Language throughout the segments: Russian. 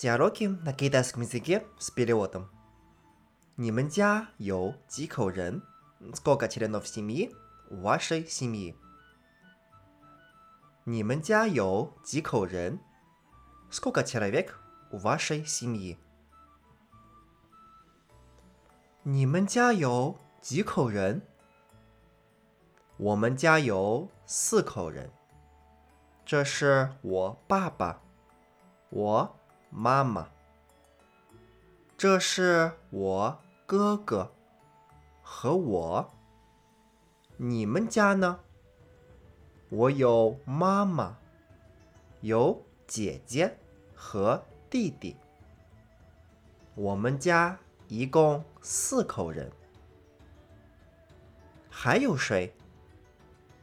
Диалоги на китайском языке с переводом. 你们家有几口人？Сколько членов семьи в вашей семьи？你们家有几口人？Сколько человек в вашей семьи？你们家有几口人？我们家有四口人。这是我爸爸，我 妈妈。这是我哥哥和我。你们家呢？我有妈妈，有姐姐和弟弟。我们家一共四口人。还有谁？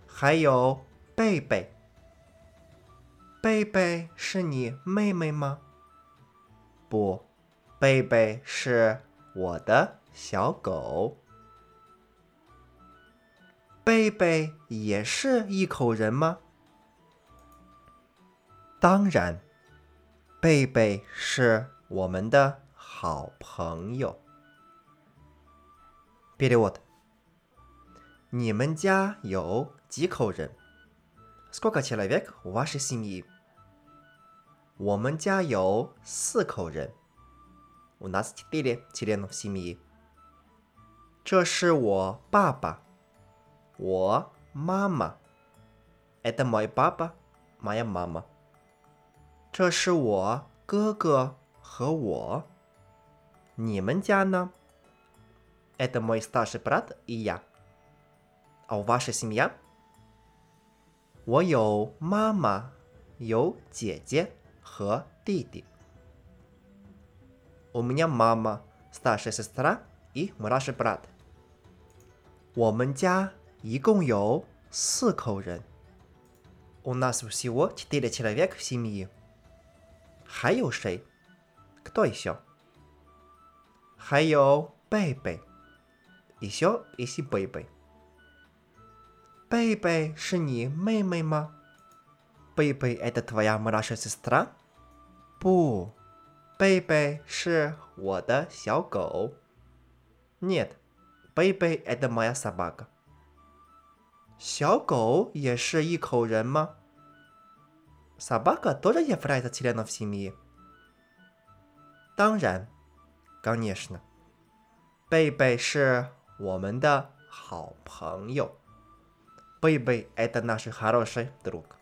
还有贝贝。贝贝是你妹妹吗？不，贝贝是我的小狗。贝贝也是一口人吗？当然，贝贝是我们的好朋友。Перевод。你们家有几口人？Сколько человек в вашей семье？ 我们家有四口人。У нас четыре члена семьи。这是我爸爸。我妈妈，это мой папа, моя мама。这是我哥哥和我。你们家呢？это мой старший брат и я。А ваша семья？我有妈妈，有姐姐 和弟弟。У меня мама, старшая сестра и младший брат。我们家。一共有四口人。У нас всего четыре человека в семье。还有谁？Кто еще？还有贝贝。Еще есть贝贝。贝贝是你妹妹吗？贝贝 это твоя младшая сестра？ 不，贝贝是我的小狗。Нет, Бэйбэй это моя собака。小狗也是一口人吗？Собака тоже является членом семьи。当然，конечно。贝贝是我们的好朋友。贝贝 это наш хороший друг。